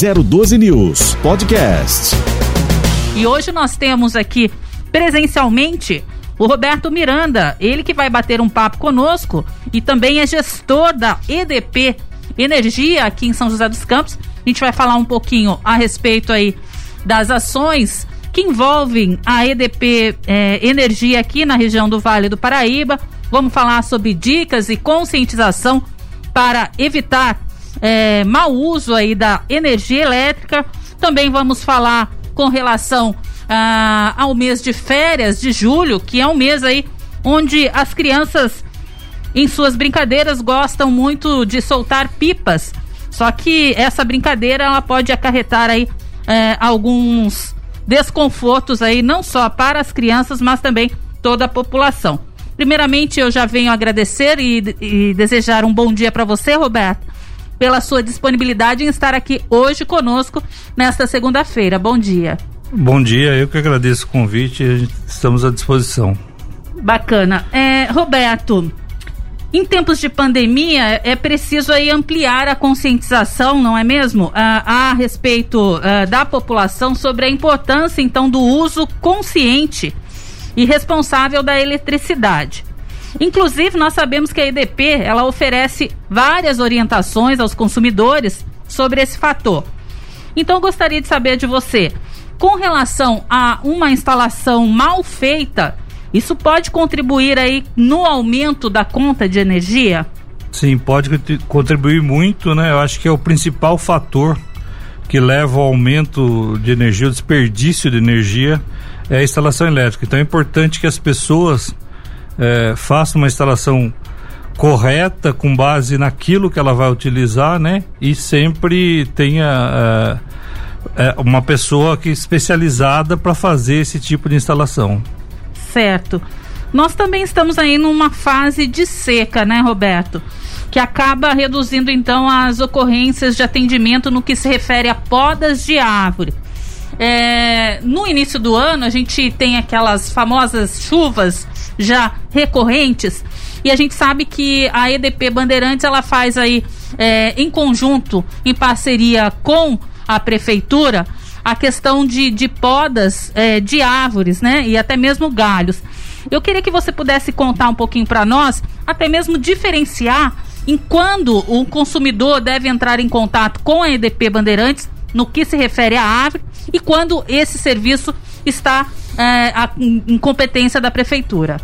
012 News Podcast. E hoje nós temos aqui presencialmente o Roberto Miranda, ele que vai bater um papo conosco e também é gestor da EDP Energia aqui em São José dos Campos. A gente vai falar um pouquinho a respeito aí das ações que envolvem a EDP é, Energia aqui na região do Vale do Paraíba. Vamos falar sobre dicas e conscientização para evitar é, mau uso aí da energia elétrica. Também vamos falar com relação ah, ao mês de férias de julho, que é um mês aí onde as crianças em suas brincadeiras gostam muito de soltar pipas. Só que essa brincadeira ela pode acarretar aí é, alguns desconfortos aí não só para as crianças, mas também toda a população. Primeiramente, eu já venho agradecer e, e desejar um bom dia para você, Roberto, pela sua disponibilidade em estar aqui hoje conosco nesta segunda-feira. Bom dia. Bom dia, eu que agradeço o convite, estamos à disposição. Bacana. É, Roberto, em tempos de pandemia, é preciso aí ampliar a conscientização, não é mesmo? Ah, a respeito ah, da população sobre a importância, então, do uso consciente e responsável da eletricidade. Inclusive, nós sabemos que a EDP, ela oferece várias orientações aos consumidores sobre esse fator. Então, eu gostaria de saber de você, com relação a uma instalação mal feita, isso pode contribuir aí no aumento da conta de energia? Sim, pode contribuir muito, né? Eu acho que é o principal fator que leva ao aumento de energia, o desperdício de energia, é a instalação elétrica. Então é importante que as pessoas é, façam uma instalação correta com base naquilo que ela vai utilizar, né? E sempre tenha é, é, uma pessoa que especializada para fazer esse tipo de instalação. Certo. Nós também estamos aí numa fase de seca, né, Roberto? Que acaba reduzindo então as ocorrências de atendimento no que se refere a podas de árvore. É, no início do ano a gente tem aquelas famosas chuvas já recorrentes e a gente sabe que a EDP Bandeirantes ela faz aí é, em conjunto, em parceria com à prefeitura a questão de, de podas é, de árvores, né? E até mesmo galhos. Eu queria que você pudesse contar um pouquinho para nós, até mesmo diferenciar em quando o consumidor deve entrar em contato com a EDP Bandeirantes no que se refere à árvore e quando esse serviço está é, a, em competência da prefeitura.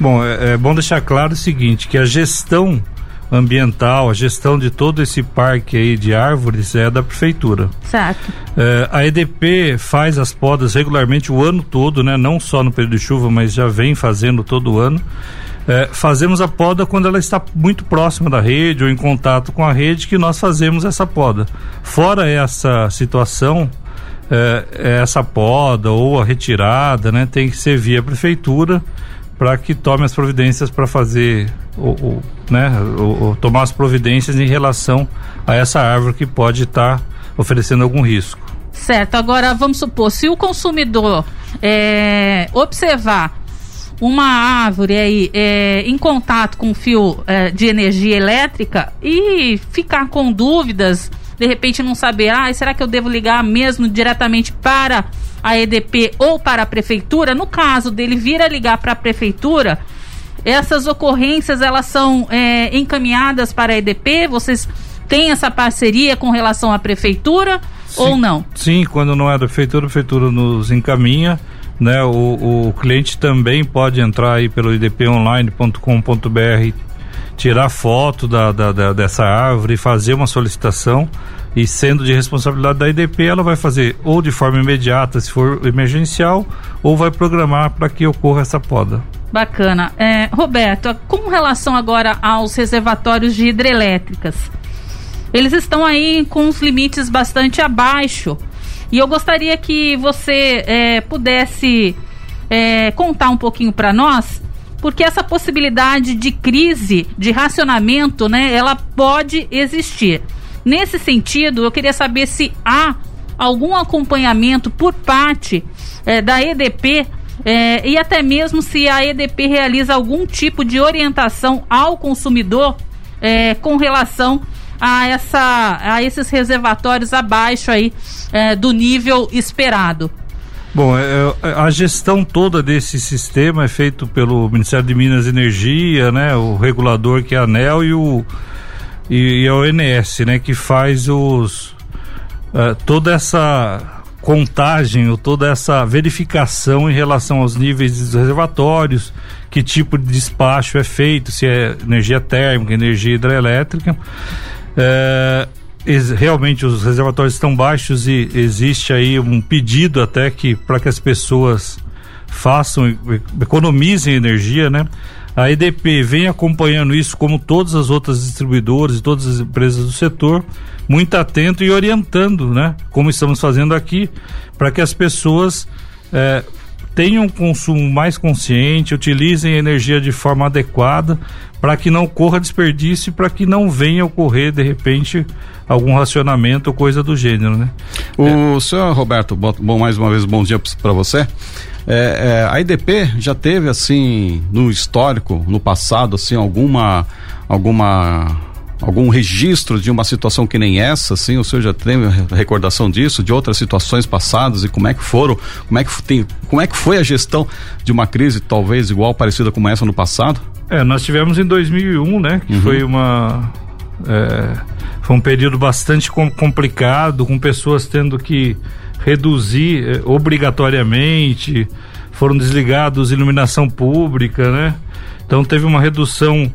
Bom, é, é bom deixar claro o seguinte, que a gestão ambiental, a gestão de todo esse parque aí de árvores é da prefeitura. Certo. É, a EDP faz as podas regularmente o ano todo, né? Não só no período de chuva, mas já vem fazendo todo o ano. É, fazemos a poda quando ela está muito próxima da rede ou em contato com a rede que nós fazemos essa poda. Fora essa situação, é, essa poda ou a retirada, né, tem que ser via prefeitura para que tome as providências para fazer o, né, tomar as providências em relação a essa árvore que pode estar tá oferecendo algum risco. Certo. Agora vamos supor se o consumidor é, observar uma árvore aí é, em contato com fio é, de energia elétrica e ficar com dúvidas, de repente não saber, ah, será que eu devo ligar mesmo diretamente para a EDP ou para a prefeitura? No caso dele vir a ligar para a prefeitura, essas ocorrências elas são é, encaminhadas para a EDP? Vocês têm essa parceria com relação à prefeitura sim, ou não? Sim, quando não é da prefeitura, a prefeitura nos encaminha né? O, o cliente também pode entrar aí pelo idponline.com.br tirar foto da, da, da, dessa árvore, fazer uma solicitação e sendo de responsabilidade da IDP, ela vai fazer ou de forma imediata, se for emergencial, ou vai programar para que ocorra essa poda. Bacana. É, Roberto, com relação agora aos reservatórios de hidrelétricas, eles estão aí com os limites bastante abaixo e eu gostaria que você é, pudesse é, contar um pouquinho para nós, porque essa possibilidade de crise, de racionamento, né, ela pode existir. Nesse sentido, eu queria saber se há algum acompanhamento por parte é, da EDP é, e até mesmo se a EDP realiza algum tipo de orientação ao consumidor é, com relação a, essa, a esses reservatórios abaixo aí do nível esperado? Bom, é, é, a gestão toda desse sistema é feito pelo Ministério de Minas e Energia, né? O regulador que é a ANEL e o e, e a ONS, né? Que faz os uh, toda essa contagem ou toda essa verificação em relação aos níveis dos reservatórios, que tipo de despacho é feito, se é energia térmica, energia hidrelétrica. É, realmente os reservatórios estão baixos e existe aí um pedido até que para que as pessoas façam economizem energia, né? A EDP vem acompanhando isso como todas as outras distribuidoras e todas as empresas do setor, muito atento e orientando, né? Como estamos fazendo aqui, para que as pessoas é, tenham um consumo mais consciente, utilizem energia de forma adequada, para que não ocorra desperdício e para que não venha ocorrer, de repente, algum racionamento ou coisa do gênero, né? O é. senhor Roberto, bom, mais uma vez, bom dia para você. É, é, a IDP já teve, assim, no histórico, no passado, assim, alguma, alguma algum registro de uma situação que nem essa, assim, o senhor já tem recordação disso, de outras situações passadas e como é que foram, como é que tem, como é que foi a gestão de uma crise talvez igual parecida como essa no passado? É, nós tivemos em 2001, né, que uhum. foi uma é, foi um período bastante complicado, com pessoas tendo que reduzir é, obrigatoriamente, foram desligados iluminação pública, né? Então teve uma redução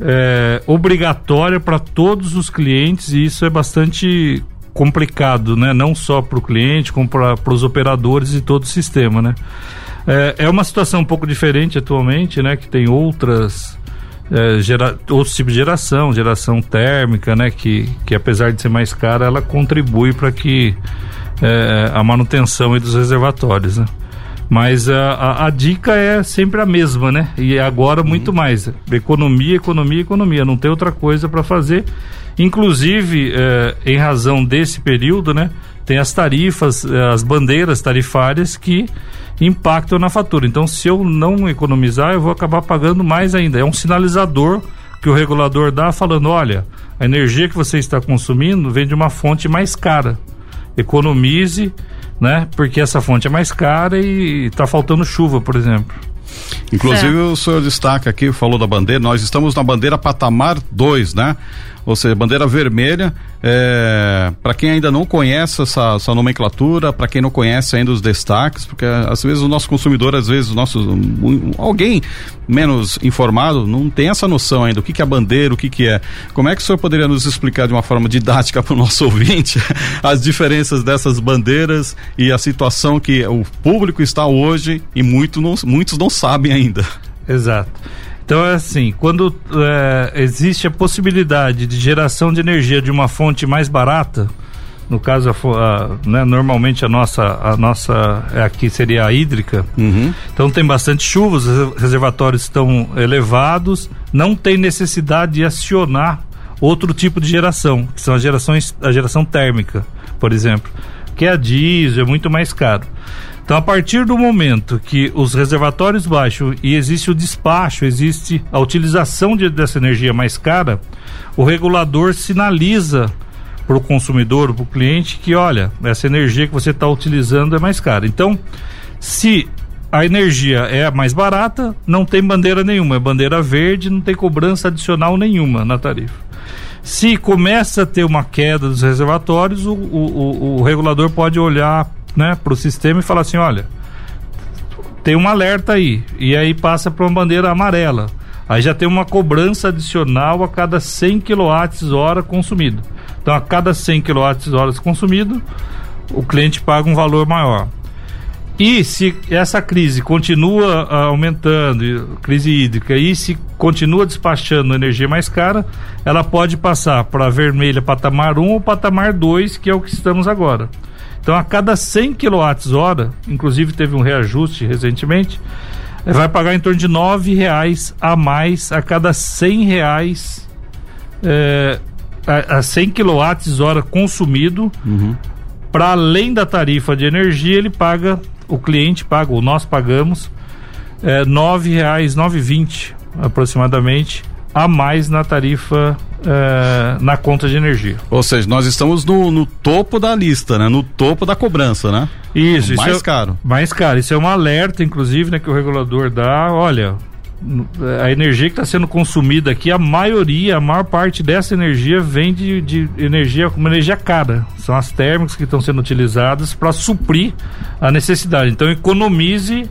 é, obrigatória para todos os clientes e isso é bastante complicado, né? Não só para o cliente, como para os operadores e todo o sistema, né? É, é, uma situação um pouco diferente atualmente, né? Que tem outras é, gera, outros tipos de geração, geração térmica, né? Que, que apesar de ser mais cara, ela contribui para que é, a manutenção dos reservatórios, né? Mas a, a, a, dica é sempre a mesma, né? E agora muito mais. Economia, economia, economia. Não tem outra coisa para fazer. Inclusive, é, em razão desse período, né? Tem as tarifas, é, as bandeiras tarifárias que impactam na fatura. Então, se eu não economizar, eu vou acabar pagando mais ainda. É um sinalizador que o regulador dá falando: olha, a energia que você está consumindo vem de uma fonte mais cara. Economize né? Porque essa fonte é mais cara e está faltando chuva, por exemplo. Inclusive o senhor destaca aqui, falou da bandeira, nós estamos na bandeira patamar 2, né? Ou seja, bandeira vermelha. É, para quem ainda não conhece essa, essa nomenclatura, para quem não conhece ainda os destaques, porque às vezes o nosso consumidor, às vezes o nosso alguém menos informado não tem essa noção ainda o que, que é bandeira, o que, que é. Como é que o senhor poderia nos explicar de uma forma didática para o nosso ouvinte as diferenças dessas bandeiras e a situação que o público está hoje e muito não, muitos não sabem ainda? Exato. Então é assim, quando é, existe a possibilidade de geração de energia de uma fonte mais barata, no caso, a, a, né, normalmente a nossa, a nossa é aqui seria a hídrica. Uhum. Então tem bastante chuva, os reservatórios estão elevados, não tem necessidade de acionar outro tipo de geração, que são as gerações, a geração térmica, por exemplo, que é a diesel, é muito mais caro. Então, a partir do momento que os reservatórios baixam e existe o despacho, existe a utilização de, dessa energia mais cara, o regulador sinaliza para o consumidor, para o cliente, que olha, essa energia que você está utilizando é mais cara. Então, se a energia é mais barata, não tem bandeira nenhuma, é bandeira verde, não tem cobrança adicional nenhuma na tarifa. Se começa a ter uma queda dos reservatórios, o, o, o, o regulador pode olhar né, para o sistema e falar assim, olha, tem um alerta aí, e aí passa para uma bandeira amarela. Aí já tem uma cobrança adicional a cada 100 kWh consumido. Então, a cada 100 kWh consumido, o cliente paga um valor maior. E se essa crise continua uh, aumentando, crise hídrica, e se continua despachando energia mais cara, ela pode passar para vermelha patamar 1 ou patamar 2, que é o que estamos agora. Então, a cada 100 kWh, inclusive teve um reajuste recentemente, eh, vai pagar em torno de R$ reais a mais a cada 100 reais é, a, a 100 kWh consumido. Uhum. Para além da tarifa de energia, ele paga, o cliente paga, ou nós pagamos, é, R$ reais, R$ 9,20 aproximadamente, a mais na tarifa é, na conta de energia. Ou seja, nós estamos no, no, topo da lista, né? No topo da cobrança, né? Isso, mais isso é, caro. Mais caro. Isso é um alerta, inclusive, né, que o regulador dá. Olha, a energia que está sendo consumida aqui, a maioria, a maior parte dessa energia vem de, de energia uma energia cara. São as térmicas que estão sendo utilizadas para suprir a necessidade. Então economize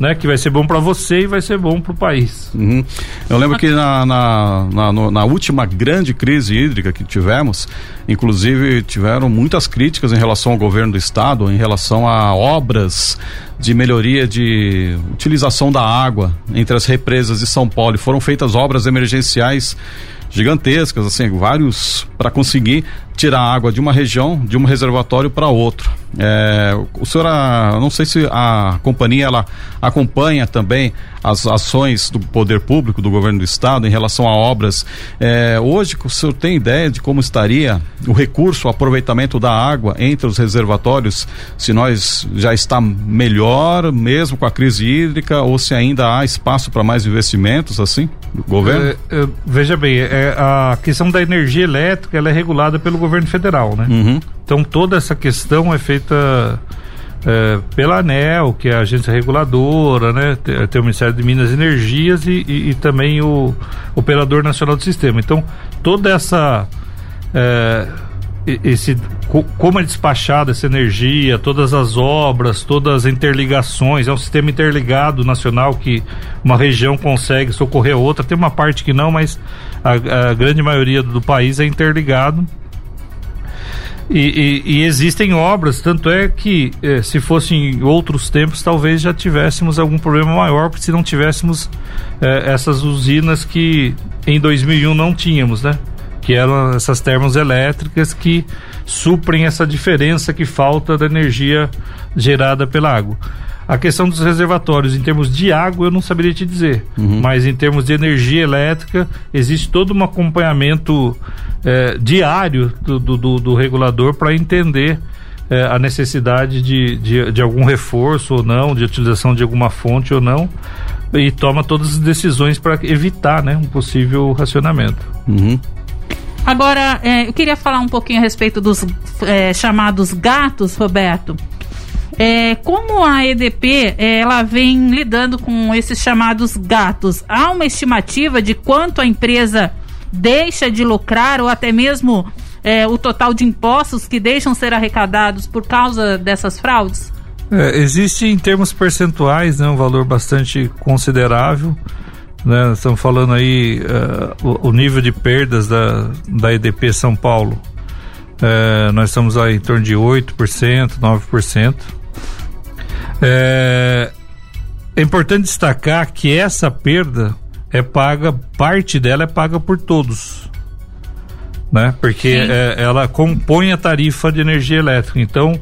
né, que vai ser bom para você e vai ser bom para o país. Uhum. Eu lembro que na, na, na, na, última grande crise hídrica que tivemos, inclusive tiveram muitas críticas em relação ao governo do estado, em relação a obras de melhoria de utilização da água entre as represas de São Paulo. E foram feitas obras emergenciais gigantescas, assim, vários para conseguir tirar água de uma região, de um reservatório para outro. É, o senhor, a, não sei se a companhia ela acompanha também as ações do poder público, do governo do estado em relação a obras. É, hoje, o senhor tem ideia de como estaria o recurso, o aproveitamento da água entre os reservatórios, se nós já está melhor mesmo com a crise hídrica ou se ainda há espaço para mais investimentos assim do governo? É, é veja bem, é, a questão da energia elétrica ela é regulada pelo governo federal, né? Uhum. Então toda essa questão é feita é, pela ANEL, que é a agência reguladora, né? Tem, tem o Ministério de Minas e Energias e, e, e, também o Operador Nacional do Sistema. Então, toda essa. É, esse, como é despachada essa energia, todas as obras, todas as interligações, é um sistema interligado nacional que uma região consegue socorrer a outra. Tem uma parte que não, mas a, a grande maioria do país é interligado. E, e, e, existem obras, tanto é que eh, se fossem outros tempos, talvez já tivéssemos algum problema maior, porque se não tivéssemos eh, essas usinas que em 2001 não tínhamos, né? Que eram essas termoelétricas que suprem essa diferença que falta da energia gerada pela água. A questão dos reservatórios, em termos de água, eu não saberia te dizer. Uhum. Mas em termos de energia elétrica, existe todo um acompanhamento é, diário do, do, do regulador para entender é, a necessidade de, de, de, algum reforço ou não, de utilização de alguma fonte ou não, e toma todas as decisões para evitar né, um possível racionamento. Uhum. Agora, é, eu queria falar um pouquinho a respeito dos é, chamados gatos, Roberto. É, como a EDP é, ela vem lidando com esses chamados gatos, há uma estimativa de quanto a empresa deixa de lucrar ou até mesmo é, o total de impostos que deixam ser arrecadados por causa dessas fraudes? É, existe em termos percentuais né, um valor bastante considerável. Né, estamos falando aí uh, o, o, nível de perdas da, da EDP São Paulo. Uh, nós estamos aí em torno de 8%, 9%. É, é importante destacar que essa perda é paga, parte dela é paga por todos. Né? Porque é, ela compõe a tarifa de energia elétrica. Então,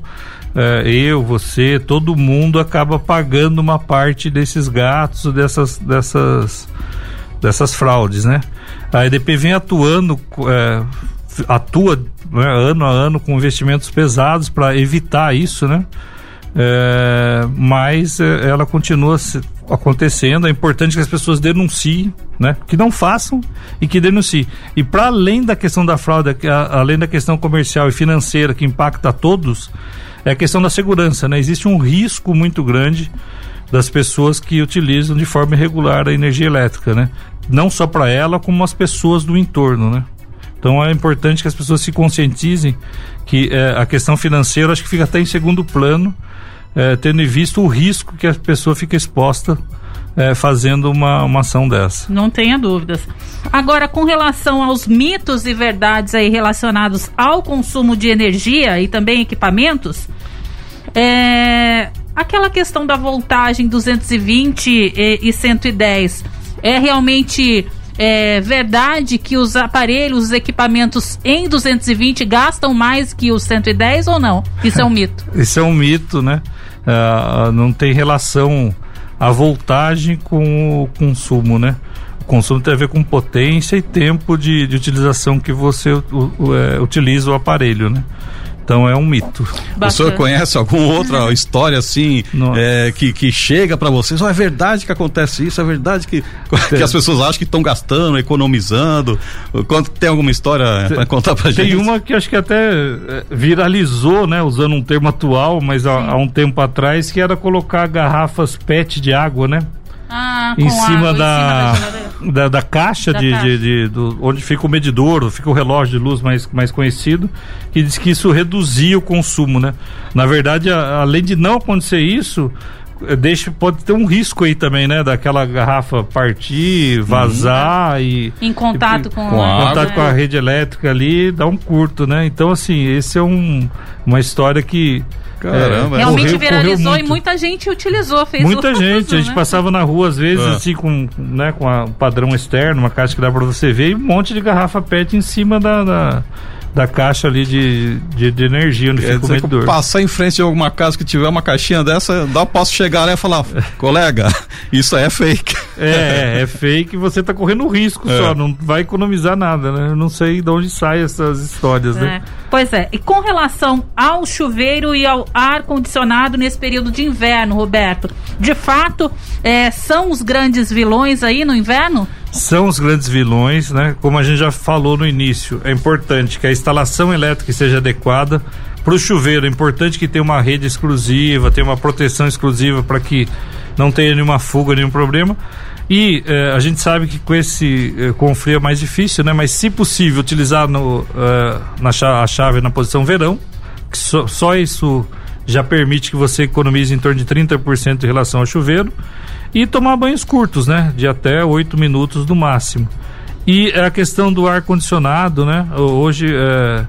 é, eu, você, todo mundo acaba pagando uma parte desses gatos, dessas, dessas, dessas fraudes, né? A EDP vem atuando, é, atua né, ano a ano com investimentos pesados para evitar isso, né? É, mas é, ela continua acontecendo. É importante que as pessoas denunciem, né? Que não façam e que denunciem. E para além da questão da fraude, além da questão comercial e financeira que impacta a todos, é a questão da segurança, né? Existe um risco muito grande das pessoas que utilizam de forma irregular a energia elétrica, né? Não só para ela, como as pessoas do entorno, né? Então é importante que as pessoas se conscientizem que é, a questão financeira acho que fica até em segundo plano é, tendo em vista o risco que a pessoa fica exposta é, fazendo uma, uma ação dessa. Não tenha dúvidas. Agora, com relação aos mitos e verdades aí relacionados ao consumo de energia e também equipamentos, é, aquela questão da voltagem 220 e, e 110 é realmente é verdade que os aparelhos, os equipamentos em 220 gastam mais que os 110 ou não? Isso é um mito. Isso é um mito, né? uh, não tem relação a voltagem com o consumo, né? O consumo tem a ver com potência e tempo de, de utilização que você o, é, utiliza o aparelho, né? Então é um mito. Bacana. O senhor conhece alguma outra história assim é, que, que chega para vocês? Oh, é verdade que acontece isso? É verdade que, que as pessoas acham que estão gastando, economizando? Tem alguma história para contar pra gente? Tem uma que acho que até é, viralizou, né? Usando um termo atual, mas há, há um tempo atrás, que era colocar garrafas PET de água, né? Ah, em, cima água, da, em cima da, da, da, caixa, da de, caixa. De, de, do, onde fica o medidor, fica o relógio de luz mais, mais conhecido, que diz que isso reduzia o consumo, né? Na verdade, a, além de não acontecer isso, eh, deixa pode ter um risco aí também, né? Daquela garrafa partir, vazar uhum. e em contato e, com, com, a, contato né? com a rede elétrica ali, dá um curto, né? Então assim, esse é um, uma história que Caramba, é, realmente correu, viralizou correu e muita gente utilizou, fez Muita gente, a gente né? passava na rua às vezes é. assim com, né, com a, um padrão externo, uma caixa que dá para você ver e um monte de garrafa PET em cima da, da da caixa ali de, de, de energia onde fica o medidor. Passar em frente de alguma casa que tiver uma caixinha dessa, dá posso chegar lá e falar, colega, isso aí é fake. É, é, é fake você está correndo risco é. só, não vai economizar nada, né? Eu não sei de onde saem essas histórias, né? é. né? Pois é, e com relação ao chuveiro e ao ar-condicionado nesse período de inverno, Roberto, de fato, é, são os grandes vilões aí no inverno? São os grandes vilões, né? Como a gente já falou no início, é importante que a instalação elétrica seja adequada. Para o chuveiro, é importante que tenha uma rede exclusiva, tenha uma proteção exclusiva para que não tenha nenhuma fuga, nenhum problema. E eh, a gente sabe que com esse eh, com o é mais difícil, né? Mas se possível utilizar no, uh, na chave, a chave na posição verão, que só, só isso já permite que você economize em torno de 30% em relação ao chuveiro e tomar banhos curtos, né? De até 8 minutos no máximo. E a questão do ar condicionado, né? Hoje é,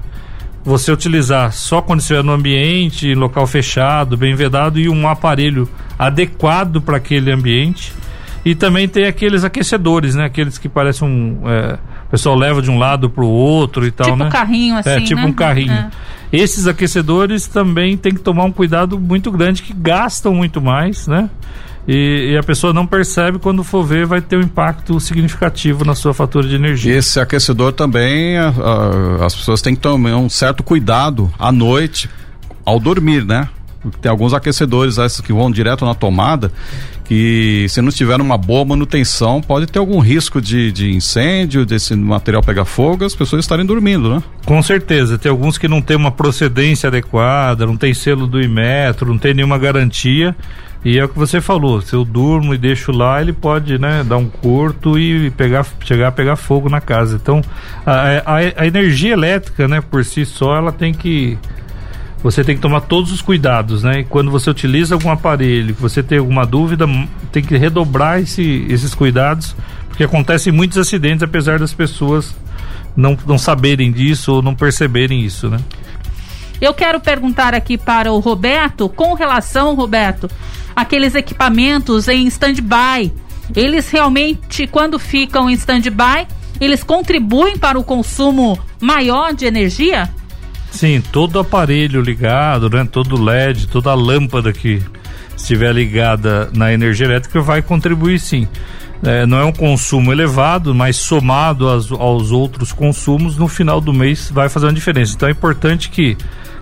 você utilizar só quando estiver no ambiente, em local fechado, bem vedado e um aparelho adequado para aquele ambiente. E também tem aqueles aquecedores, né? Aqueles que parecem um. É, o pessoal leva de um lado para o outro e tal, tipo né? Tipo um carrinho assim. É, tipo né? um carrinho. É. Esses aquecedores também tem que tomar um cuidado muito grande, que gastam muito mais, né? E, e, a pessoa não percebe quando for ver vai ter um impacto significativo na sua fatura de energia. Esse aquecedor também a, a, as pessoas têm que tomar um certo cuidado à noite ao dormir, né? Tem alguns aquecedores esses que vão direto na tomada que se não tiver uma boa manutenção pode ter algum risco de, de incêndio, desse material pegar fogo, as pessoas estarem dormindo, né? Com certeza, tem alguns que não tem uma procedência adequada, não tem selo do Imetro, não tem nenhuma garantia e é o que você falou, se eu durmo e deixo lá, ele pode, né, dar um curto e pegar, chegar a pegar fogo na casa. Então, a, a, a energia elétrica, né, por si só, ela tem que você tem que tomar todos os cuidados, né? E quando você utiliza algum aparelho, você tem alguma dúvida, tem que redobrar esse, esses cuidados, porque acontecem muitos acidentes, apesar das pessoas não, não saberem disso ou não perceberem isso, né? Eu quero perguntar aqui para o Roberto, com relação, Roberto, aqueles equipamentos em stand-by. Eles realmente, quando ficam em stand-by, eles contribuem para o consumo maior de energia? Sim, todo aparelho ligado, né, todo LED, toda lâmpada que estiver ligada na energia elétrica vai contribuir sim. É, não é um consumo elevado, mas somado aos, aos outros consumos, no final do mês vai fazer uma diferença. Então é importante que,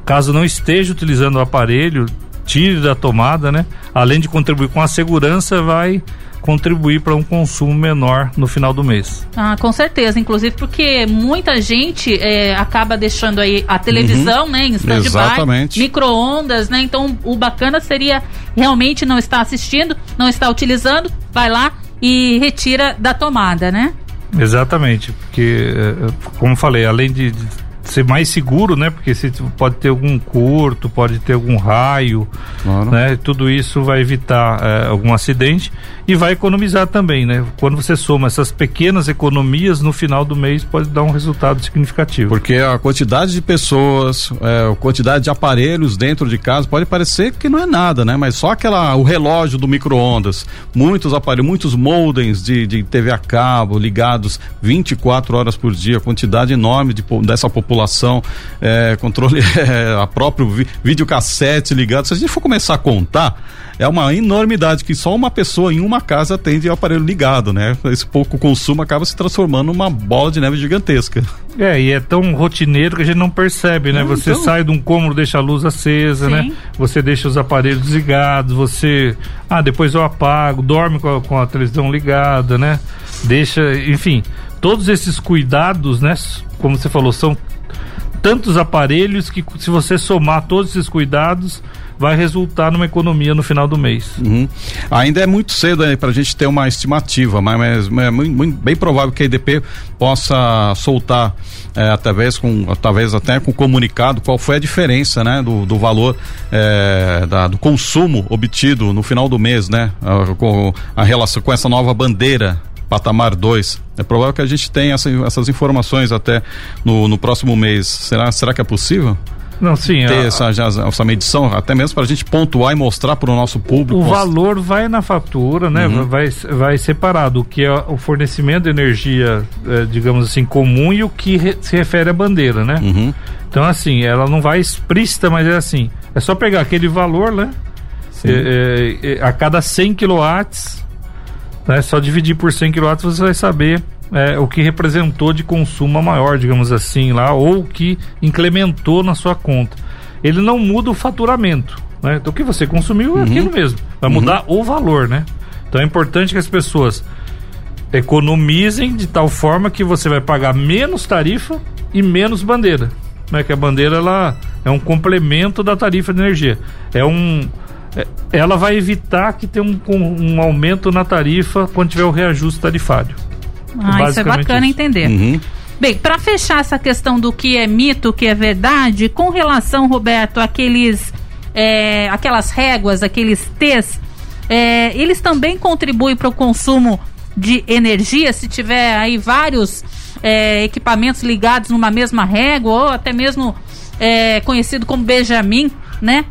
caso não esteja utilizando o aparelho, tire da tomada, né? Além de contribuir com a segurança, vai contribuir para um consumo menor no final do mês. Ah, com certeza, inclusive porque muita gente é, acaba deixando aí a televisão, uhum. né, em stand-by, micro-ondas, né? Então o bacana seria realmente não estar assistindo, não estar utilizando, vai lá e retira da tomada, né? Exatamente, porque é, como falei, além de, de ser mais seguro, né? Porque se pode ter algum curto, pode ter algum raio, claro. né? Tudo isso vai evitar é, algum acidente e vai economizar também, né? Quando você soma essas pequenas economias no final do mês pode dar um resultado significativo. Porque a quantidade de pessoas, é, a quantidade de aparelhos dentro de casa pode parecer que não é nada, né? Mas só aquela o relógio do micro-ondas, muitos aparelhos, muitos modems de, de TV a cabo ligados 24 horas por dia, quantidade enorme de, dessa população população, é, controle, é, a próprio vi, videocassete ligado. Se a gente for começar a contar, é uma enormidade que só uma pessoa em uma casa tem de aparelho ligado, né? Esse pouco consumo acaba se transformando numa bola de neve gigantesca. É, e é tão rotineiro que a gente não percebe, né? você então... sai de um cômodo, deixa a luz acesa, né? Sim. né? Você deixa os aparelhos desligados, você. Ah, depois eu apago, dorme com a, com a televisão ligada, né? Deixa, enfim, todos esses cuidados, né? Como você falou, são tantos aparelhos que se você somar todos esses cuidados, vai resultar numa economia no final do mês. Uhum. Ainda é muito cedo para a gente ter uma estimativa, mas, mas é muito, muito, bem provável que a EDP possa soltar é, com talvez até com comunicado qual foi a diferença né do, do valor é, da, do consumo obtido no final do mês né com a relação com essa nova bandeira patamar 2. É provável que a gente tenha essa, essas informações até no, no próximo mês. Será, será que é possível? Não, sim. Ter a, essa, já, essa medição, até mesmo para a gente pontuar e mostrar para o nosso público. O valor vai na fatura, né? Uhum. Vai, vai separado o que é o fornecimento de energia, é, digamos assim, comum e o que re, se refere à bandeira, né? Uhum. Então, assim, ela não vai explícita, mas é assim. É só pegar aquele valor, né? É, é, a cada 100 quilowatts, né? Só dividir por 100 quilowatts você vai saber é, o que representou de consumo maior, digamos assim, lá, ou o que incrementou na sua conta. Ele não muda o faturamento. Né? Então o que você consumiu é uhum. aquilo mesmo. Vai uhum. mudar o valor, né? Então é importante que as pessoas economizem de tal forma que você vai pagar menos tarifa e menos bandeira. Né? Que a bandeira ela é um complemento da tarifa de energia. É um ela vai evitar que tenha um, um aumento na tarifa quando tiver o reajuste tarifário. Ah, isso é bacana isso. entender. Uhum. Bem, para fechar essa questão do que é mito, o que é verdade, com relação, Roberto, àqueles, é, aquelas réguas, aqueles T's, é, eles também contribuem para o consumo de energia, se tiver aí vários é, equipamentos ligados numa mesma régua, ou até mesmo é, conhecido como Benjamin, né?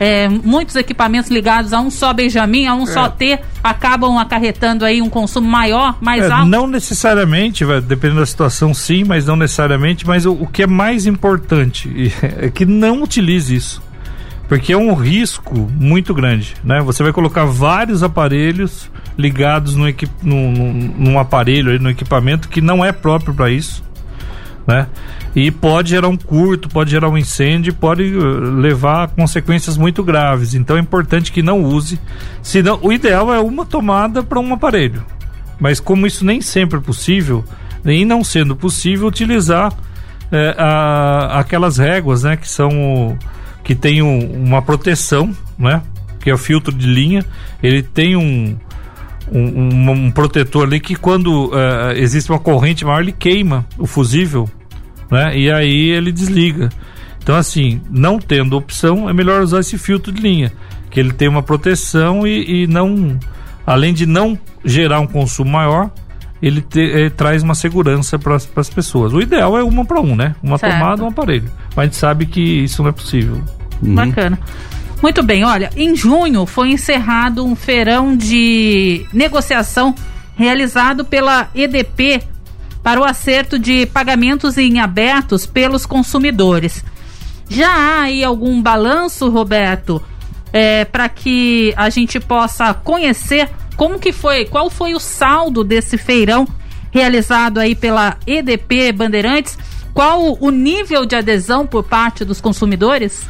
É, muitos equipamentos ligados a um só Benjamin, a um é. só T, acabam acarretando aí um consumo maior, mais é, alto? Não necessariamente, vai, dependendo da situação sim, mas não necessariamente, mas o, o que é mais importante é que não utilize isso. Porque é um risco muito grande, né? Você vai colocar vários aparelhos ligados no, equip, no, no, num aparelho, no equipamento que não é próprio para isso, né? e pode gerar um curto, pode gerar um incêndio, pode eh, levar a consequências muito graves. Então é importante que não use. Senão, o ideal é uma tomada para um aparelho. Mas como isso nem sempre é possível, nem não sendo possível, utilizar é, a, aquelas réguas, né, que são que tem um, uma proteção, né, que é o filtro de linha. Ele tem um um, um, um protetor ali que quando uh, existe uma corrente maior ele queima o fusível né? E aí ele desliga. Então, assim, não tendo opção, é melhor usar esse filtro de linha, que ele tem uma proteção e, e não, além de não gerar um consumo maior, ele, te, ele traz uma segurança para as pessoas. O ideal é uma para um, né? Uma certo. tomada, um aparelho. Mas a gente sabe que isso não é possível. Uhum. Bacana. Muito bem, olha, em junho foi encerrado um feirão de negociação realizado pela EDP para o acerto de pagamentos em abertos pelos consumidores. Já há aí algum balanço, Roberto, é, para que a gente possa conhecer como que foi, qual foi o saldo desse feirão realizado aí pela EDP Bandeirantes? Qual o nível de adesão por parte dos consumidores?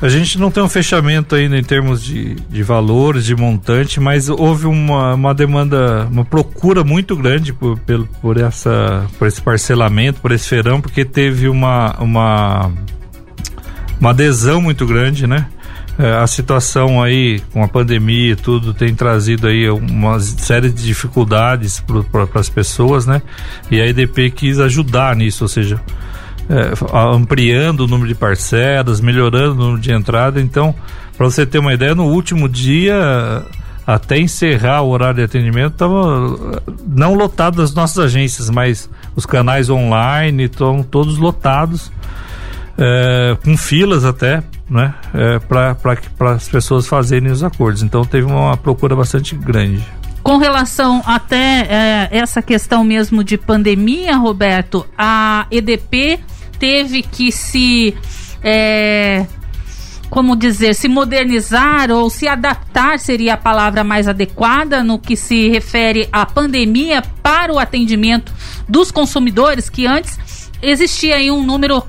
A gente não tem um fechamento ainda em termos de, de valores, de montante, mas houve uma, uma demanda, uma procura muito grande por, por, por, essa, por esse parcelamento, por esse feirão, porque teve uma, uma, uma adesão muito grande, né? É, a situação aí com a pandemia e tudo tem trazido aí uma série de dificuldades para as pessoas, né? E a EDP quis ajudar nisso, ou seja, é, ampliando o número de parcelas, melhorando o número de entrada. Então, para você ter uma ideia, no último dia, até encerrar o horário de atendimento, estava não lotado as nossas agências, mas os canais online estão todos lotados, é, com filas até, né, é, para as pessoas fazerem os acordos. Então, teve uma procura bastante grande. Com relação até é, essa questão mesmo de pandemia, Roberto, a EDP teve que se. É, como dizer, se modernizar ou se adaptar seria a palavra mais adequada no que se refere à pandemia para o atendimento dos consumidores, que antes existia aí um número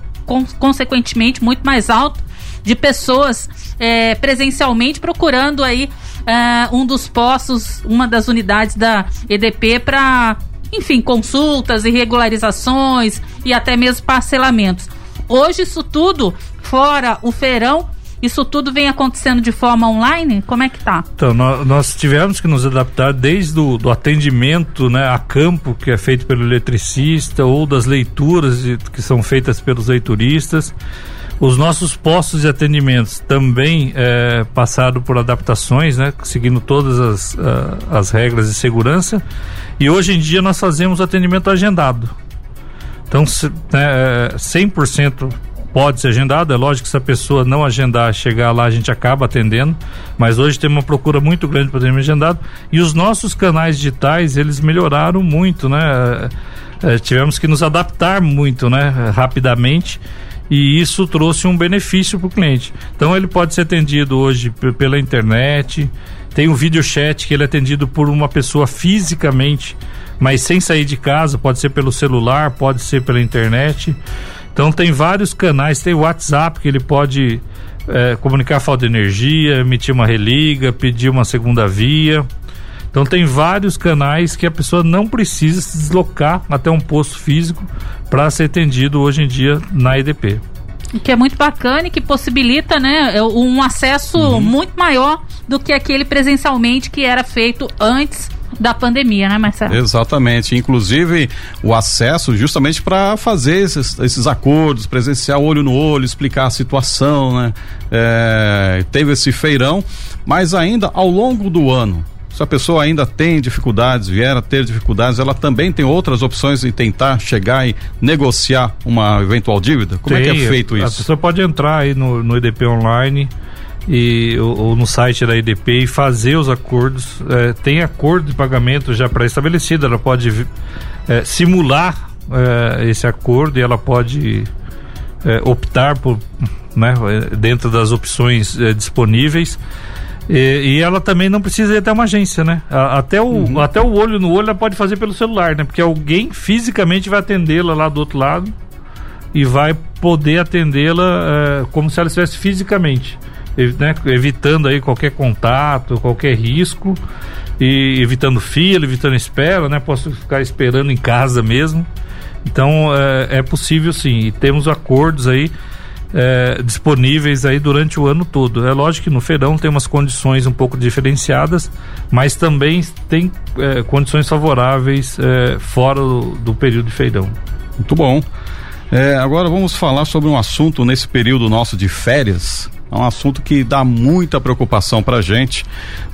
consequentemente muito mais alto de pessoas é, presencialmente procurando aí é, um dos postos, uma das unidades da EDP para, enfim, consultas e regularizações e até mesmo parcelamentos. Hoje isso tudo, fora o feirão, isso tudo vem acontecendo de forma online? Como é que tá? Então, nós, nós tivemos que nos adaptar desde o do atendimento né, a campo, que é feito pelo eletricista, ou das leituras que são feitas pelos leituristas. Os nossos postos de atendimentos também é, passaram por adaptações, né, seguindo todas as, as regras de segurança. E hoje em dia nós fazemos atendimento agendado. Então, né, 100% é, pode ser agendado. É lógico que se a pessoa não agendar, chegar lá, a gente acaba atendendo. Mas hoje tem uma procura muito grande para atendimento agendado. E os nossos canais digitais, eles melhoraram muito, né? É, é tivemos que nos adaptar muito, né? Rapidamente e isso trouxe um benefício para o cliente. Então ele pode ser atendido hoje pela internet, tem um vídeo chat que ele é atendido por uma pessoa fisicamente, mas sem sair de casa, pode ser pelo celular, pode ser pela internet. Então tem vários canais, tem o WhatsApp que ele pode é, comunicar falta de energia, emitir uma religa, pedir uma segunda via. Então tem vários canais que a pessoa não precisa se deslocar até um posto físico para ser atendido hoje em dia na EDP. Que é muito bacana e que possibilita né, é, um acesso uhum. muito maior do que aquele presencialmente que era feito antes da pandemia, né, Marcelo? Exatamente. Inclusive, o acesso justamente para fazer esses, esses acordos, presenciar olho no olho, explicar a situação, né? É, teve esse feirão, mas ainda ao longo do ano, se a pessoa ainda tem dificuldades, vier a ter dificuldades, ela também tem outras opções em tentar chegar e negociar uma eventual dívida? Como tem, é que é feito isso? A pessoa pode entrar aí no, no EDP online e, ou, ou, no site da EDP e fazer os acordos. É, tem acordo de pagamento já pré-estabelecido, ela pode é, simular é, esse acordo e ela pode é, optar por, né, dentro das opções é, disponíveis. E, e, ela também não precisa ir até uma agência, né? até, o, uhum. até o olho no olho ela pode fazer pelo celular, né? Porque alguém fisicamente vai atendê-la lá do outro lado e vai poder atendê-la como se ela estivesse fisicamente né, evitando aí qualquer contato, qualquer risco e evitando fila, evitando espera, né? Posso ficar esperando em casa mesmo. Então é, é possível sim. E temos acordos aí é, disponíveis aí durante o ano todo. É lógico que no feirão tem umas condições um pouco diferenciadas, mas também tem é, condições favoráveis é, fora do, do, período de feirão. Muito bom. É, agora vamos falar sobre um assunto nesse período nosso de férias é um assunto que dá muita preocupação para a gente,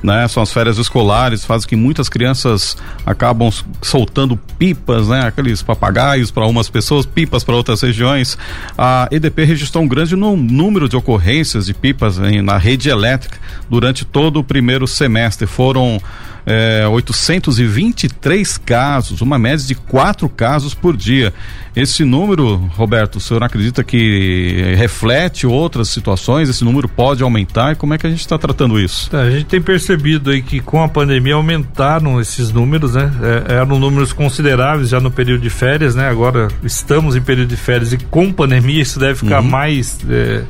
né? São as férias escolares, fazem que muitas crianças acabam soltando pipas, né? Aqueles papagaios para umas pessoas, pipas para outras regiões. A EDP registrou um grande número de ocorrências de pipas em, na rede elétrica durante todo o primeiro semestre. Foram é, 823 casos, uma média de quatro casos por dia. Esse número, Roberto, o senhor acredita que reflete outras situações? Esse número pode aumentar? E como é que a gente está tratando isso? Tá, a gente tem percebido aí que com a pandemia aumentaram esses números, né? É, eram números consideráveis já no período de férias, né? Agora estamos em período de férias e com pandemia isso deve ficar uhum. mais é,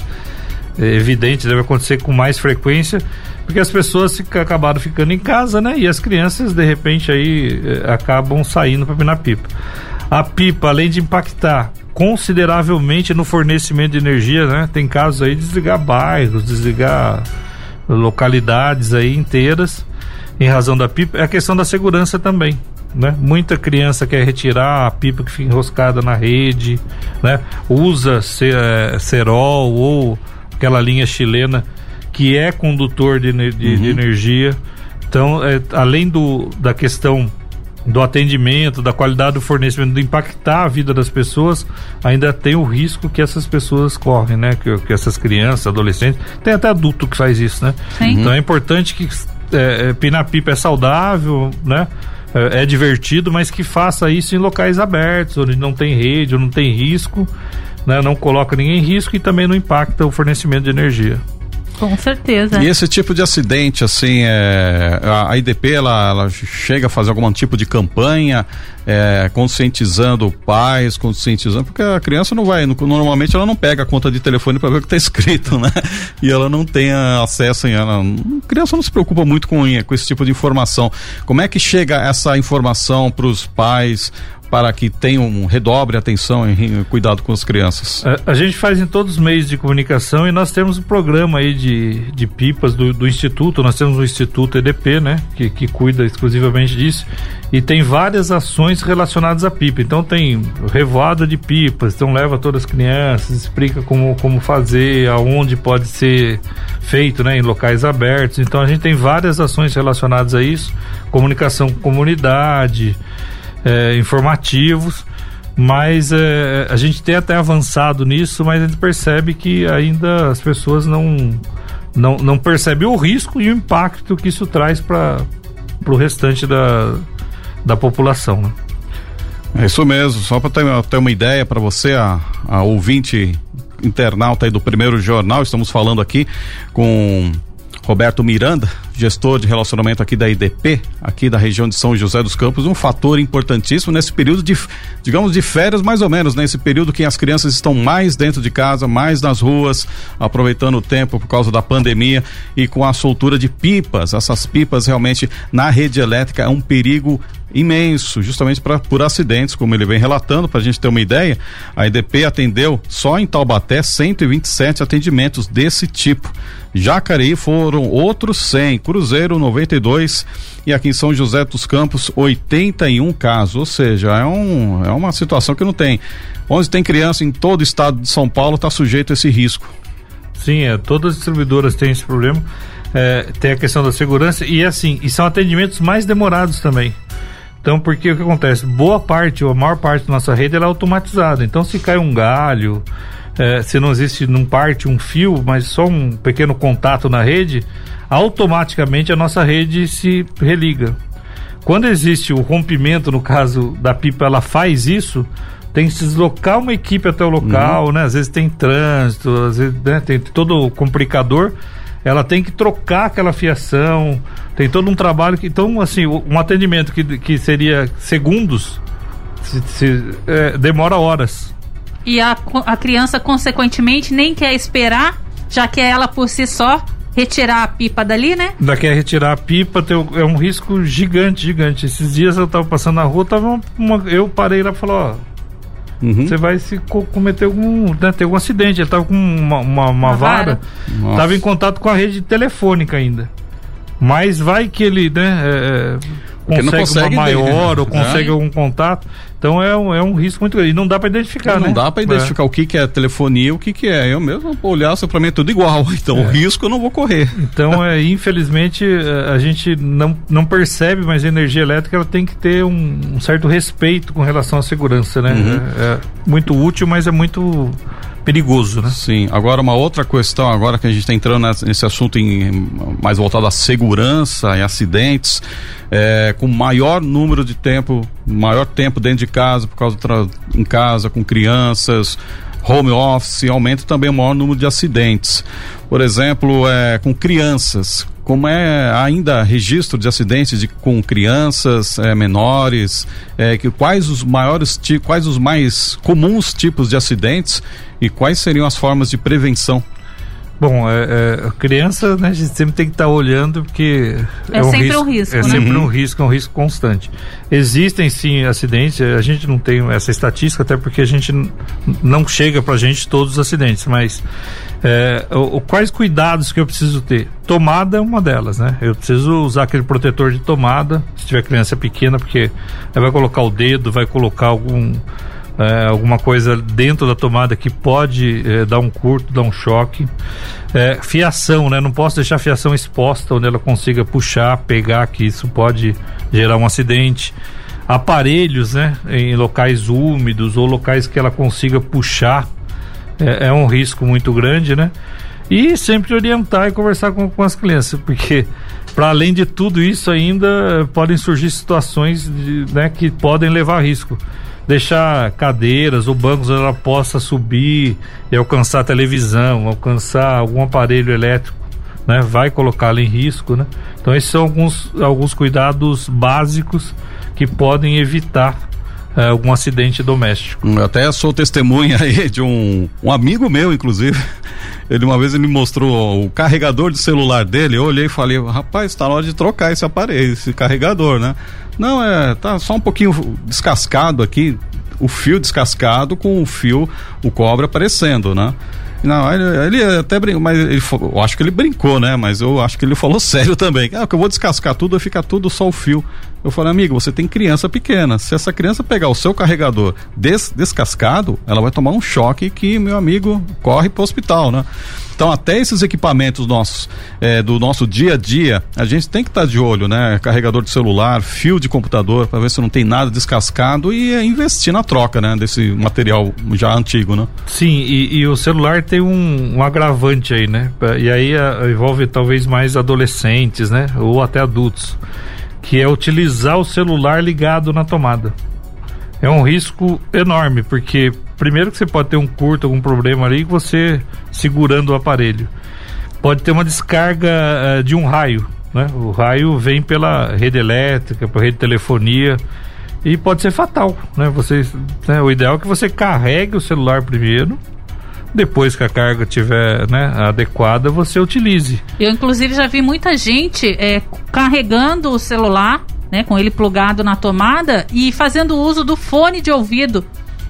é evidente, deve acontecer com mais frequência porque as pessoas fica, acabaram ficando em casa, né? E as crianças, de repente, aí eh, acabam saindo para pinar pipa. A pipa, além de impactar consideravelmente no fornecimento de energia, né? Tem casos aí de desligar bairros, desligar localidades aí inteiras em razão da pipa. É a questão da segurança também. Né? Muita criança quer retirar a pipa que fica enroscada na rede, né? Usa eh, cerol ou aquela linha chilena que é condutor de, de, uhum. de energia. Então, é, além do, da questão do atendimento, da qualidade do fornecimento, do impactar a vida das pessoas, ainda tem o risco que essas pessoas correm, né? Que, que essas crianças, adolescentes, tem até adulto que faz isso, né? Sim. Então é importante que é, é, pinar pipa é saudável, né? É, é divertido, mas que faça isso em locais abertos, onde não tem rede, onde não tem risco né, não coloca ninguém em risco e também não impacta o fornecimento de energia. Com certeza. E esse tipo de acidente, assim, é, a IDP ela, ela chega a fazer algum tipo de campanha é, conscientizando pais, conscientizando, porque a criança não vai, normalmente ela não pega a conta de telefone para ver o que está escrito, né? E ela não tem acesso, ela, a criança não se preocupa muito com, com esse tipo de informação. Como é que chega essa informação para os pais, para que tenham um redobre atenção em cuidado com as crianças? A, a, gente faz em todos os meios de comunicação e nós temos um programa aí de, de pipas do, do Instituto, nós temos o Instituto EDP, né? Que, que cuida exclusivamente disso e tem várias ações relacionadas à pipa. Então tem revoada de pipas, então leva todas as crianças, explica como, como fazer, aonde pode ser feito, né? Em locais abertos. Então a gente tem várias ações relacionadas a isso, comunicação com comunidade, é, informativos, mas é, a gente tem até avançado nisso, mas a gente percebe que ainda as pessoas não, não, não percebem o risco e o impacto que isso traz para o restante da, da população. Né? É isso mesmo, só para ter, ter, uma ideia para você, a, a ouvinte internauta aí do primeiro jornal, estamos falando aqui com Roberto Miranda, gestor de relacionamento aqui da IDP, aqui da região de São José dos Campos, um fator importantíssimo nesse período de, digamos, de férias mais ou menos, nesse né? período que as crianças estão mais dentro de casa, mais nas ruas, aproveitando o tempo por causa da pandemia e com a soltura de pipas. Essas pipas realmente na rede elétrica é um perigo imenso, justamente pra, por acidentes, como ele vem relatando, para a gente ter uma ideia. A IDP atendeu só em Taubaté 127 atendimentos desse tipo. Jacareí foram outros 100, Cruzeiro 92 e aqui em São José dos Campos 81 casos, ou seja, é, um, é uma situação que não tem. Onde tem criança em todo o estado de São Paulo está sujeito a esse risco. Sim, é, todas as distribuidoras têm esse problema. É, tem a questão da segurança e assim, e são atendimentos mais demorados também. Então, porque o que acontece? Boa parte, ou a maior parte da nossa rede é automatizada. Então, se cai um galho, é, se não existe, não parte um fio, mas só um pequeno contato na rede, automaticamente a nossa rede se religa. Quando existe o rompimento, no caso da pipa, ela faz isso, tem que se deslocar uma equipe até o local, uhum. né? Às vezes tem trânsito, às vezes né? tem todo o complicador ela tem que trocar aquela fiação, tem todo um trabalho que. Então, assim, um atendimento que, que seria segundos se, se, é, demora horas. E a, a criança, consequentemente, nem quer esperar, já que é ela por si só retirar a pipa dali, né? Ainda quer retirar a pipa, tem, é um risco gigante, gigante. Esses dias eu tava passando na rua, tava uma, eu parei lá e falei, ó, Uhum. Você vai se cometer algum, né, ter algum acidente. Ele estava com uma, uma, uma vara, estava em contato com a rede telefônica ainda. Mas vai que ele, né, é, é consegue, consegue, uma maior ou consegue é. algum contato. Então é um, é um risco muito grande. E não dá para identificar, não né? dá para identificar é. o que, que é telefonia e o que, que é. Eu mesmo olhar, para mim é tudo igual. Então é. o risco eu não vou correr. Então, é, infelizmente, é, a gente não, não percebe, mas a energia elétrica ela tem que ter um, um certo respeito com relação à segurança, né? Uhum. É, é muito útil, mas é muito perigoso, né? Sim. Agora uma outra questão, agora que a gente está entrando nesse assunto em, mais voltado à segurança e acidentes, é, com maior número de tempo, maior tempo dentro de casa, por causa do em casa com crianças, home office, aumenta também o maior número de acidentes. Por exemplo, é, com crianças, como é ainda registro de acidentes de, com crianças é, menores, é, que, quais os maiores, quais os mais comuns tipos de acidentes e quais seriam as formas de prevenção? Bom, é, é, criança, né, a gente sempre tem que estar tá olhando porque é, é um sempre risco, um risco. É né? sempre um risco, é um risco constante. Existem sim acidentes, a gente não tem essa estatística, até porque a gente não chega para a gente todos os acidentes, mas é, o, o, quais cuidados que eu preciso ter? Tomada é uma delas, né? Eu preciso usar aquele protetor de tomada, se tiver criança pequena, porque vai colocar o dedo, vai colocar algum é, alguma coisa dentro da tomada que pode é, dar um curto, dar um choque. É, fiação, né? Não posso deixar a fiação exposta onde ela consiga puxar, pegar, que isso pode gerar um acidente. Aparelhos, né? Em locais úmidos ou locais que ela consiga puxar. É, é um risco muito grande, né? E sempre orientar e conversar com, com as crianças, porque para além de tudo isso ainda podem surgir situações de, né, que podem levar a risco deixar cadeiras ou bancos onde ela possa subir e alcançar a televisão, alcançar algum aparelho elétrico, né? Vai colocá-la em risco, né? Então esses são alguns, alguns cuidados básicos que podem evitar é, algum acidente doméstico. Eu até sou testemunha aí de um, um amigo meu, inclusive. Ele uma vez ele me mostrou o carregador de celular dele. Eu olhei e falei, rapaz, está na hora de trocar esse aparelho, esse carregador, né? Não, é, tá só um pouquinho descascado aqui, o fio descascado com o fio, o cobre aparecendo, né? Não, ele, ele até brincou, mas ele, eu acho que ele brincou, né? Mas eu acho que ele falou sério também. Ah, que eu vou descascar tudo, vai ficar tudo só o fio. Eu falei, amigo, você tem criança pequena. Se essa criança pegar o seu carregador des, descascado, ela vai tomar um choque que, meu amigo, corre para o hospital, né? Então, até esses equipamentos nossos, é, do nosso dia a dia, a gente tem que estar tá de olho, né? Carregador de celular, fio de computador, para ver se não tem nada descascado e é, investir na troca, né? Desse material já antigo, né? Sim, e, e o celular tem um, um, agravante aí, né? E aí a, envolve talvez mais adolescentes, né? Ou até adultos que é utilizar o celular ligado na tomada. É um risco enorme, porque primeiro que você pode ter um curto, algum problema ali, você segurando o aparelho. Pode ter uma descarga uh, de um raio, né? O raio vem pela rede elétrica, pela rede de telefonia e pode ser fatal, né? Você, né? O ideal é que você carregue o celular primeiro depois que a carga estiver né, adequada, você utilize. Eu, inclusive, já vi muita gente é, carregando o celular, né, com ele plugado na tomada e fazendo uso do fone de ouvido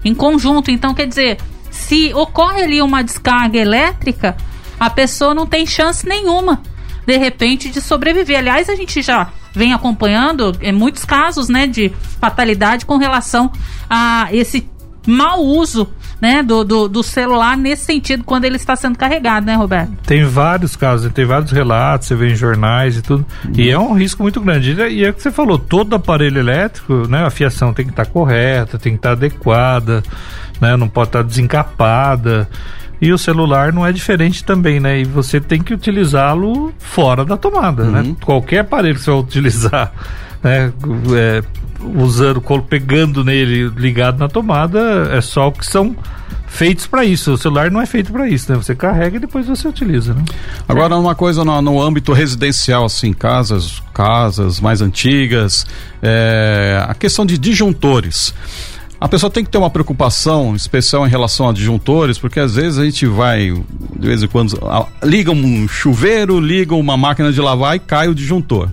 em conjunto. Então, quer dizer, se ocorre ali uma descarga elétrica, a pessoa não tem chance nenhuma, de repente, de sobreviver. Aliás, a gente já vem acompanhando em muitos casos, né, de fatalidade com relação a esse mau uso né, do, do, do, celular nesse sentido, quando ele está sendo carregado, né, Roberto? Tem vários casos, tem vários relatos, você vê em jornais e tudo. Uhum. E é um risco muito grande. E é o que você falou, todo aparelho elétrico, né, a fiação tem que estar tá correta, tem que estar tá adequada, né, não pode estar tá desencapada. E o celular não é diferente também, né? E você tem que utilizá-lo fora da tomada, né? uhum. né? Qualquer aparelho que você vai utilizar, né? É, usando, pegando nele ligado na tomada, é só o que são feitos para isso. O celular não é feito para isso, né? Você carrega e depois você utiliza, né? Agora uma coisa no, no âmbito residencial, assim, casas, casas mais antigas, é, a questão de disjuntores. A pessoa tem que ter uma preocupação especial em relação a disjuntores, porque às vezes a gente vai, de vez em quando, liga um chuveiro, liga uma máquina de lavar e cai o disjuntor.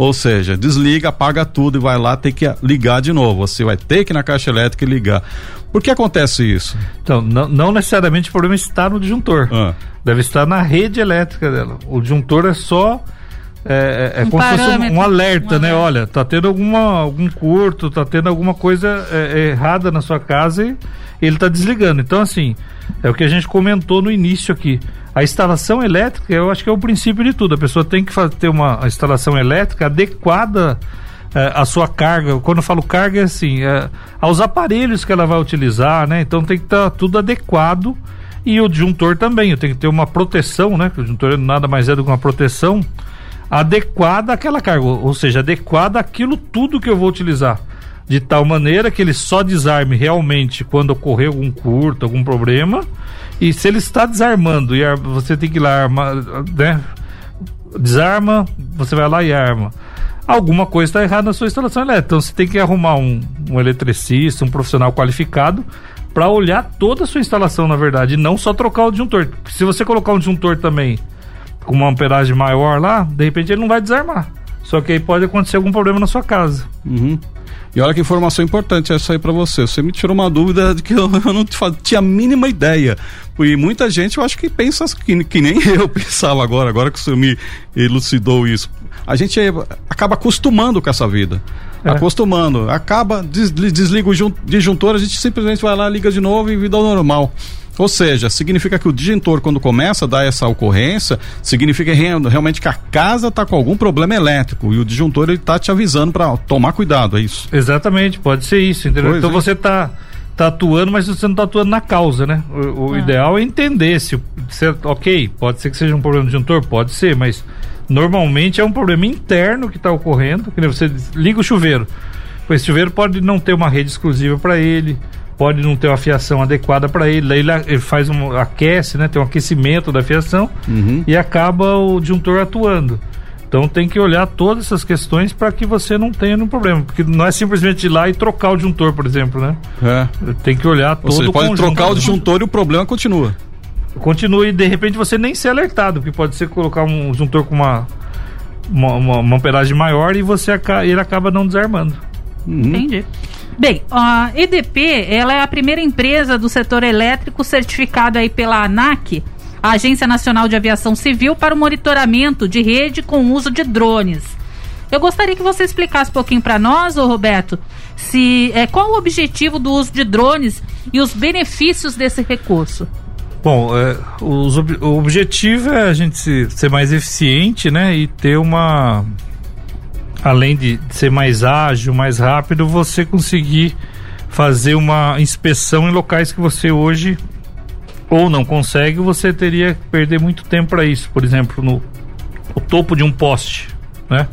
Ou seja, desliga, apaga tudo e vai lá ter que ligar de novo. Você vai ter que ir na caixa elétrica e ligar. Por que acontece isso? Então, não, não necessariamente o problema está no disjuntor. Ah. Deve estar na rede elétrica dela. O disjuntor é só. É, é, é um como se fosse um, um alerta, né? Olha, tá tendo alguma, algum curto, tá tendo alguma coisa é, é errada na sua casa e ele tá desligando. Então, assim, é o que a gente comentou no início aqui. A instalação elétrica, eu acho que é o princípio de tudo. A pessoa tem que ter uma instalação elétrica adequada é, à sua carga. Quando eu falo carga, é assim, é, aos aparelhos que ela vai utilizar, né? Então tem que estar tá tudo adequado. E o disjuntor também, eu tenho que ter uma proteção, né? Que o disjuntor nada mais é do que uma proteção adequada àquela carga, ou seja, adequada àquilo tudo que eu vou utilizar de tal maneira que ele só desarme realmente quando ocorrer algum curto, algum problema. E se ele está desarmando e você tem que ir lá armar, né? Desarma, você vai lá e arma. Alguma coisa está errada na sua instalação elétrica. Então você tem que arrumar um, um eletricista, um profissional qualificado para olhar toda a sua instalação, na verdade, e não só trocar o disjuntor. Se você colocar um disjuntor também com uma amperagem maior lá, de repente ele não vai desarmar. Só que aí pode acontecer algum problema na sua casa. Uhum. E olha que informação importante essa aí para você. Você me tirou uma dúvida de que eu, eu não tinha a mínima ideia. E muita gente eu acho que pensa que, que nem eu pensava agora, agora que o senhor me elucidou isso. A gente acaba acostumando com essa vida. É. Acostumando. Acaba, desliga o disjuntor, a gente simplesmente vai lá, liga de novo e vida normal. Ou seja, significa que o disjuntor, quando começa a dar essa ocorrência, significa realmente que a casa está com algum problema elétrico e o disjuntor ele está te avisando para tomar cuidado, é isso? Exatamente, pode ser isso, entendeu? Pois então é. você está tá atuando, mas você não está atuando na causa, né? O, o é. ideal é entender se, se, ok, pode ser que seja um problema de disjuntor, pode ser, mas normalmente é um problema interno que está ocorrendo, que você liga o chuveiro. esse chuveiro pode não ter uma rede exclusiva para ele, pode não ter uma fiação adequada para ele, daí ele, ele faz um aquece, né? Tem um aquecimento da fiação uhum. e acaba o disjuntor atuando. Então tem que olhar todas essas questões para que você não tenha nenhum problema, porque não é simplesmente ir lá e trocar o disjuntor, por exemplo, né? É. Tem que olhar todo Você pode trocar o disjuntor e o problema continua. Continua e de repente você nem ser alertado, porque pode ser colocar um disjuntor com uma uma, uma, uma amperagem maior e você ele acaba não desarmando. Uhum. Entendi. Bem, a EDP ela é a primeira empresa do setor elétrico certificada aí pela ANAC a Agência Nacional de Aviação Civil para o monitoramento de rede com uso de drones. Eu gostaria que você explicasse um pouquinho para nós, ô Roberto, se é, qual o objetivo do uso de drones e os benefícios desse recurso. Bom, é, os, o objetivo é a gente ser mais eficiente, né, e ter uma, além de ser mais ágil, mais rápido, você conseguir fazer uma inspeção em locais que você hoje ou não consegue, você teria que perder muito tempo para isso. Por exemplo, no o topo de um poste, né?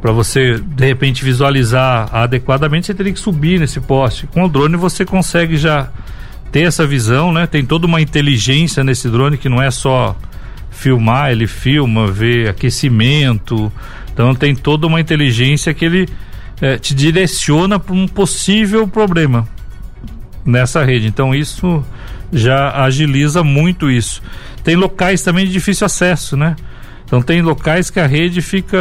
Para você de repente visualizar adequadamente, você teria que subir nesse poste. Com o drone você consegue já ter essa visão, né? Tem toda uma inteligência nesse drone que não é só filmar, ele filma, vê aquecimento. Então tem toda uma inteligência que ele é, te direciona para um possível problema nessa rede. Então isso já agiliza muito isso. Tem locais também de difícil acesso, né? Então tem locais que a rede fica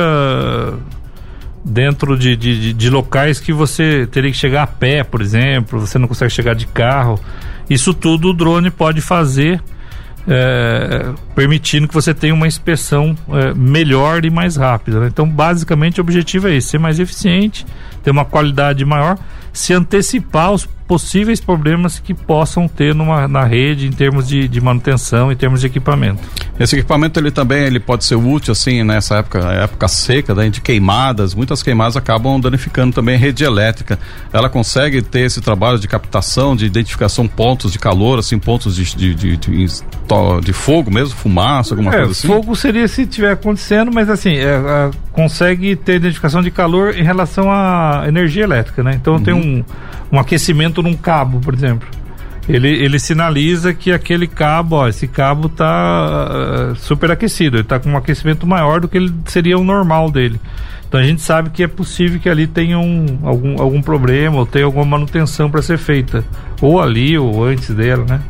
dentro de, de, de, locais que você teria que chegar a pé, por exemplo, você não consegue chegar de carro. Isso tudo o drone pode fazer, é, permitindo que você tenha uma inspeção é, melhor e mais rápida. Né? Então, basicamente, o objetivo é esse: ser mais eficiente, ter uma qualidade maior, se antecipar aos possíveis problemas que possam ter numa, na rede em termos de, de manutenção, em termos de equipamento. Esse equipamento ele também ele pode ser útil assim nessa época, época seca, né, de queimadas. Muitas queimadas acabam danificando também a rede elétrica. Ela consegue ter esse trabalho de captação, de identificação pontos de calor, assim pontos de, de, de, de, de fogo mesmo, fumaça, alguma é, coisa assim. Fogo seria se estiver acontecendo, mas assim é, é, consegue ter identificação de calor em relação à energia elétrica, né? Então uhum. tem um, um aquecimento num cabo, por exemplo. Ele, ele sinaliza que aquele cabo, ó, esse cabo está uh, superaquecido, ele está com um aquecimento maior do que ele seria o normal dele. Então a gente sabe que é possível que ali tenha um, algum, algum problema ou tenha alguma manutenção para ser feita, ou ali ou antes dela, né?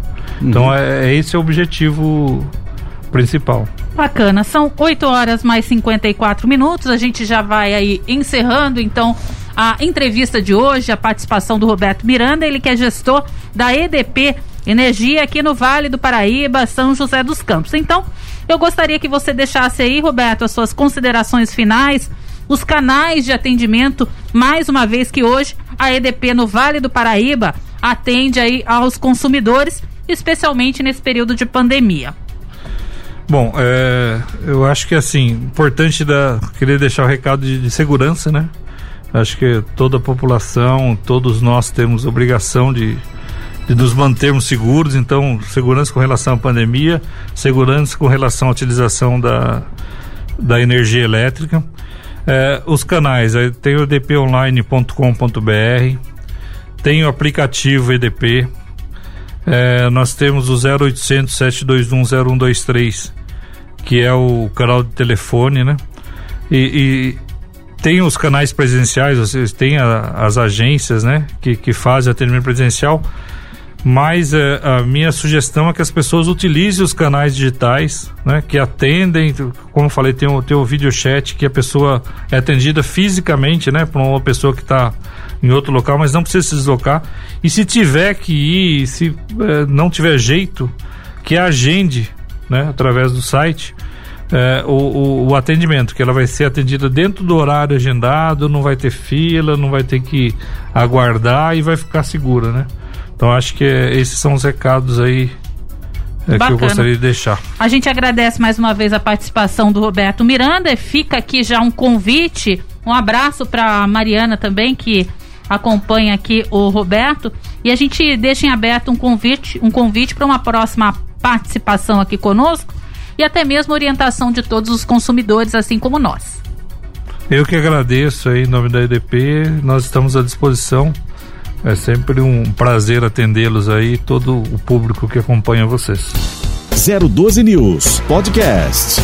Então uhum. é, é esse o objetivo principal. Bacana, são 8 horas mais 54 minutos, a gente já vai aí encerrando, então a entrevista de hoje, a participação do Roberto Miranda, ele que é gestor da EDP Energia aqui no Vale do Paraíba, São José dos Campos. Então, eu gostaria que você deixasse aí, Roberto, as suas considerações finais, os canais de atendimento, mais uma vez que hoje a EDP no Vale do Paraíba atende aí aos consumidores, especialmente nesse período de pandemia. Bom, é, eu acho que assim, importante da, querer deixar o recado de, de segurança, né? Acho que toda a população, todos nós temos obrigação de, de nos mantermos seguros. Então, segurança com relação à pandemia, segurança com relação à utilização da, da energia elétrica. É, os canais, tem o edponline.com.br, tem o aplicativo EDP, é, nós temos o 0800 721 0123, que é o canal de telefone, né? E tem os canais presenciais, vocês têm a, as agências, né, que, que fazem atendimento presencial, mas é, a minha sugestão é que as pessoas utilizem os canais digitais, né, que atendem, como falei, tem o, tem o video chat que a pessoa é atendida fisicamente, né, por uma pessoa que está em outro local, mas não precisa se deslocar. E se tiver que ir, se é, não tiver jeito, que agende, né, através do site é, o, o, o, atendimento, que ela vai ser atendida dentro do horário agendado, não vai ter fila, não vai ter que aguardar e vai ficar segura, né? Então acho que é, esses são os recados aí é, que eu gostaria de deixar. A gente agradece mais uma vez a participação do Roberto Miranda. Fica aqui já um convite, um abraço para Mariana também que acompanha aqui o Roberto e a gente deixa em aberto um convite, um convite para uma próxima participação aqui conosco e até mesmo orientação de todos os consumidores, assim como nós. Eu que agradeço aí em nome da EDP, nós estamos à disposição. É sempre um prazer atendê-los aí, todo o público que acompanha vocês. 012 News Podcast.